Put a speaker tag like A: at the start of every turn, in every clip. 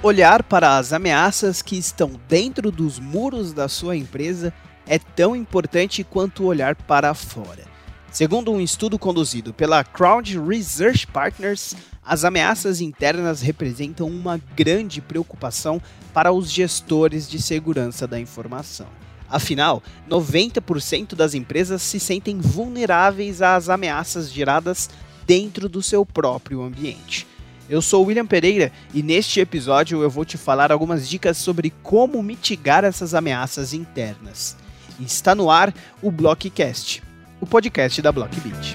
A: Olhar para as ameaças que estão dentro dos muros da sua empresa é tão importante quanto olhar para fora. Segundo um estudo conduzido pela Crowd Research Partners, as ameaças internas representam uma grande preocupação para os gestores de segurança da informação. Afinal, 90% das empresas se sentem vulneráveis às ameaças geradas dentro do seu próprio ambiente. Eu sou William Pereira e neste episódio eu vou te falar algumas dicas sobre como mitigar essas ameaças internas. Está no ar o Blockcast, o podcast da Blockbeat.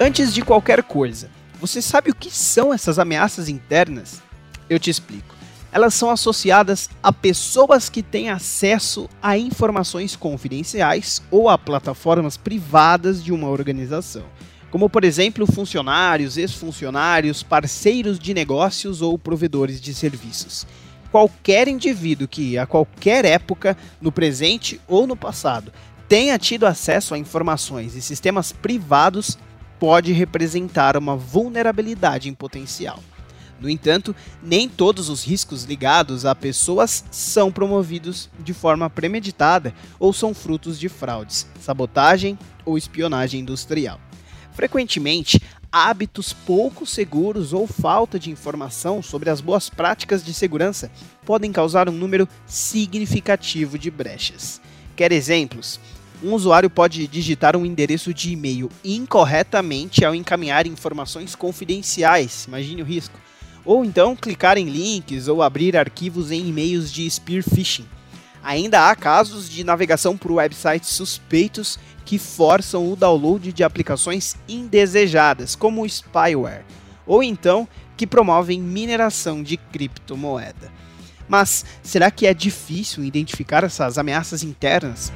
A: Antes de qualquer coisa, você sabe o que são essas ameaças internas? Eu te explico. Elas são associadas a pessoas que têm acesso a informações confidenciais ou a plataformas privadas de uma organização, como por exemplo funcionários, ex-funcionários, parceiros de negócios ou provedores de serviços. Qualquer indivíduo que, a qualquer época, no presente ou no passado, tenha tido acesso a informações e sistemas privados pode representar uma vulnerabilidade em potencial. No entanto, nem todos os riscos ligados a pessoas são promovidos de forma premeditada ou são frutos de fraudes, sabotagem ou espionagem industrial. Frequentemente, hábitos pouco seguros ou falta de informação sobre as boas práticas de segurança podem causar um número significativo de brechas. Quer exemplos? um usuário pode digitar um endereço de e-mail incorretamente ao encaminhar informações confidenciais, imagine o risco. Ou então clicar em links ou abrir arquivos em e-mails de spear phishing. Ainda há casos de navegação por websites suspeitos que forçam o download de aplicações indesejadas, como spyware, ou então que promovem mineração de criptomoeda. Mas será que é difícil identificar essas ameaças internas?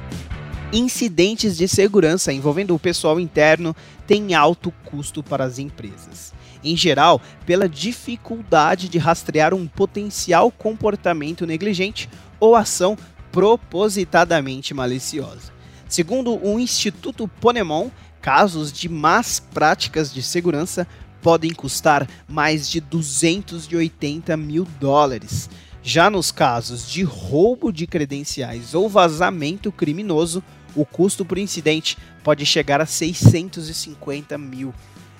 A: Incidentes de segurança envolvendo o pessoal interno têm alto custo para as empresas. Em geral, pela dificuldade de rastrear um potencial comportamento negligente ou ação propositadamente maliciosa. Segundo o Instituto Ponemon, casos de más práticas de segurança podem custar mais de 280 mil dólares. Já nos casos de roubo de credenciais ou vazamento criminoso, o custo por incidente pode chegar a 650 mil.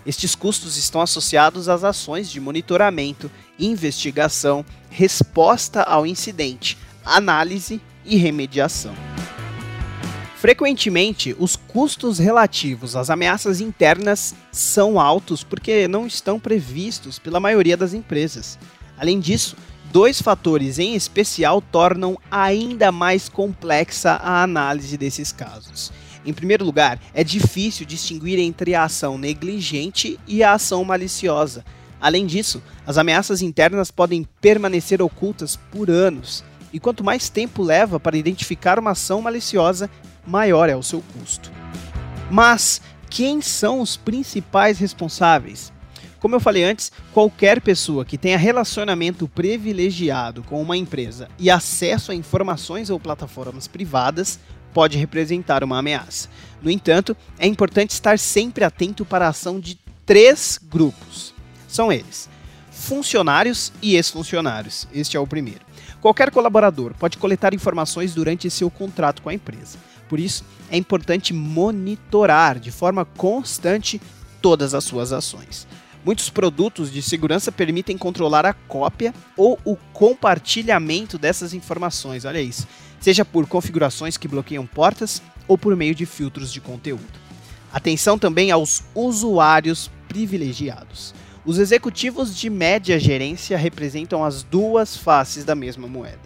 A: Estes custos estão associados às ações de monitoramento, investigação, resposta ao incidente, análise e remediação. Frequentemente, os custos relativos às ameaças internas são altos porque não estão previstos pela maioria das empresas. Além disso, dois fatores em especial tornam ainda mais complexa a análise desses casos. Em primeiro lugar, é difícil distinguir entre a ação negligente e a ação maliciosa. Além disso, as ameaças internas podem permanecer ocultas por anos, e quanto mais tempo leva para identificar uma ação maliciosa, maior é o seu custo. Mas quem são os principais responsáveis? Como eu falei antes, qualquer pessoa que tenha relacionamento privilegiado com uma empresa e acesso a informações ou plataformas privadas pode representar uma ameaça. No entanto, é importante estar sempre atento para a ação de três grupos. São eles: funcionários e ex-funcionários. Este é o primeiro. Qualquer colaborador pode coletar informações durante seu contrato com a empresa. Por isso, é importante monitorar de forma constante todas as suas ações. Muitos produtos de segurança permitem controlar a cópia ou o compartilhamento dessas informações, olha isso, seja por configurações que bloqueiam portas ou por meio de filtros de conteúdo. Atenção também aos usuários privilegiados. Os executivos de média gerência representam as duas faces da mesma moeda.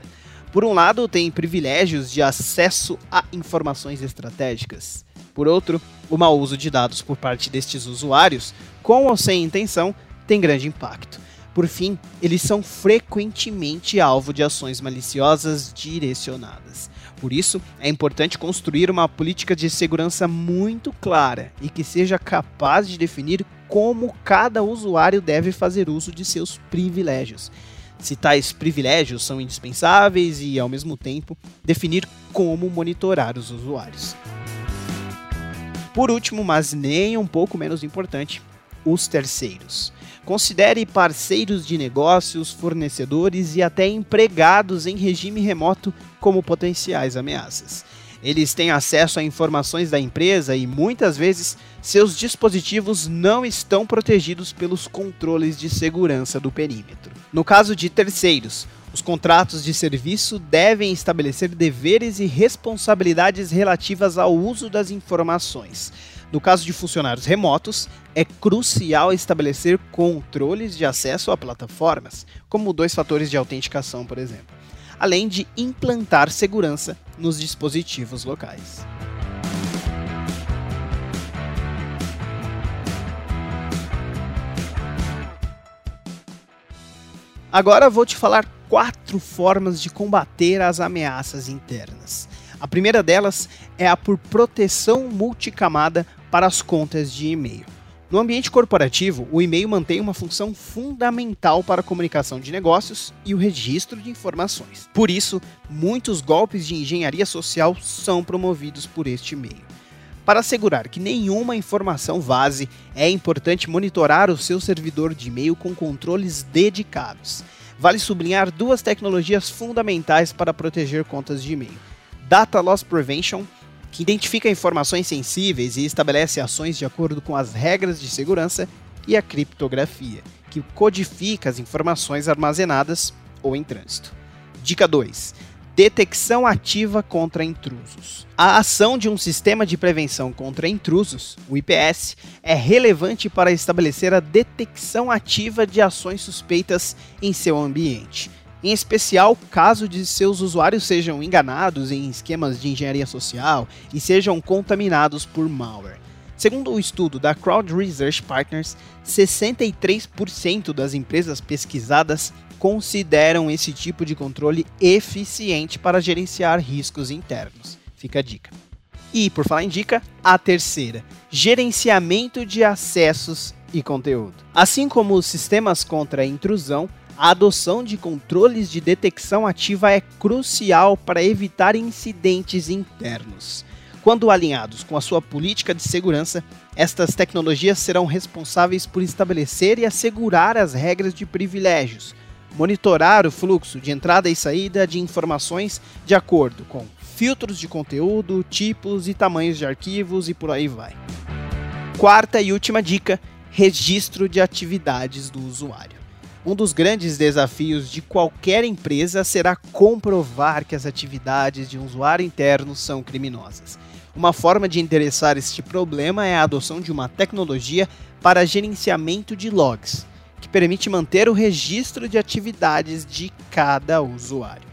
A: Por um lado, têm privilégios de acesso a informações estratégicas. Por outro, o mau uso de dados por parte destes usuários, com ou sem intenção, tem grande impacto. Por fim, eles são frequentemente alvo de ações maliciosas direcionadas. Por isso, é importante construir uma política de segurança muito clara e que seja capaz de definir como cada usuário deve fazer uso de seus privilégios. Se tais privilégios são indispensáveis e, ao mesmo tempo, definir como monitorar os usuários. Por último, mas nem um pouco menos importante, os terceiros. Considere parceiros de negócios, fornecedores e até empregados em regime remoto como potenciais ameaças. Eles têm acesso a informações da empresa e muitas vezes seus dispositivos não estão protegidos pelos controles de segurança do perímetro. No caso de terceiros, os contratos de serviço devem estabelecer deveres e responsabilidades relativas ao uso das informações. No caso de funcionários remotos, é crucial estabelecer controles de acesso a plataformas, como dois fatores de autenticação, por exemplo, além de implantar segurança nos dispositivos locais. Agora vou te falar quatro formas de combater as ameaças internas. A primeira delas é a por proteção multicamada para as contas de e-mail. No ambiente corporativo, o e-mail mantém uma função fundamental para a comunicação de negócios e o registro de informações. Por isso, muitos golpes de engenharia social são promovidos por este meio. Para assegurar que nenhuma informação vaze, é importante monitorar o seu servidor de e-mail com controles dedicados. Vale sublinhar duas tecnologias fundamentais para proteger contas de e-mail: Data Loss Prevention que identifica informações sensíveis e estabelece ações de acordo com as regras de segurança, e a criptografia, que codifica as informações armazenadas ou em trânsito. Dica 2. Detecção ativa contra intrusos. A ação de um sistema de prevenção contra intrusos, o IPS, é relevante para estabelecer a detecção ativa de ações suspeitas em seu ambiente, em especial caso de seus usuários sejam enganados em esquemas de engenharia social e sejam contaminados por malware. Segundo o estudo da Crowd Research Partners, 63% das empresas pesquisadas consideram esse tipo de controle eficiente para gerenciar riscos internos. Fica a dica. E, por falar em dica, a terceira: gerenciamento de acessos e conteúdo. Assim como os sistemas contra a intrusão, a adoção de controles de detecção ativa é crucial para evitar incidentes internos. Quando alinhados com a sua política de segurança, estas tecnologias serão responsáveis por estabelecer e assegurar as regras de privilégios, monitorar o fluxo de entrada e saída de informações de acordo com filtros de conteúdo, tipos e tamanhos de arquivos e por aí vai. Quarta e última dica: registro de atividades do usuário. Um dos grandes desafios de qualquer empresa será comprovar que as atividades de um usuário interno são criminosas. Uma forma de endereçar este problema é a adoção de uma tecnologia para gerenciamento de logs, que permite manter o registro de atividades de cada usuário.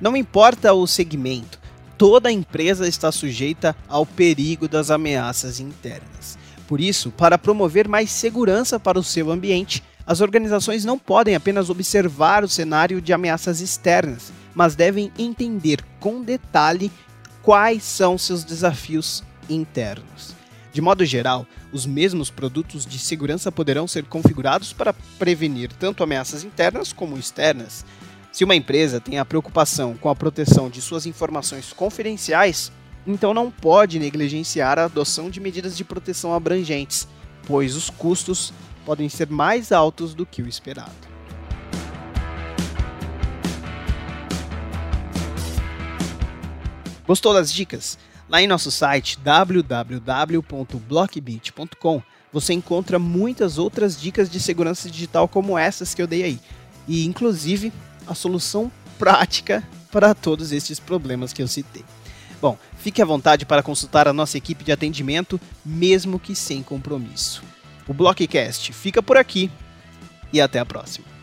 A: Não importa o segmento, toda empresa está sujeita ao perigo das ameaças internas. Por isso, para promover mais segurança para o seu ambiente, as organizações não podem apenas observar o cenário de ameaças externas, mas devem entender com detalhe quais são seus desafios internos. De modo geral, os mesmos produtos de segurança poderão ser configurados para prevenir tanto ameaças internas como externas. Se uma empresa tem a preocupação com a proteção de suas informações confidenciais, então não pode negligenciar a adoção de medidas de proteção abrangentes, pois os custos podem ser mais altos do que o esperado. Gostou das dicas? Lá em nosso site www.blockbit.com você encontra muitas outras dicas de segurança digital como essas que eu dei aí, e inclusive a solução prática para todos estes problemas que eu citei. Bom, fique à vontade para consultar a nossa equipe de atendimento, mesmo que sem compromisso. O Blockcast fica por aqui e até a próxima.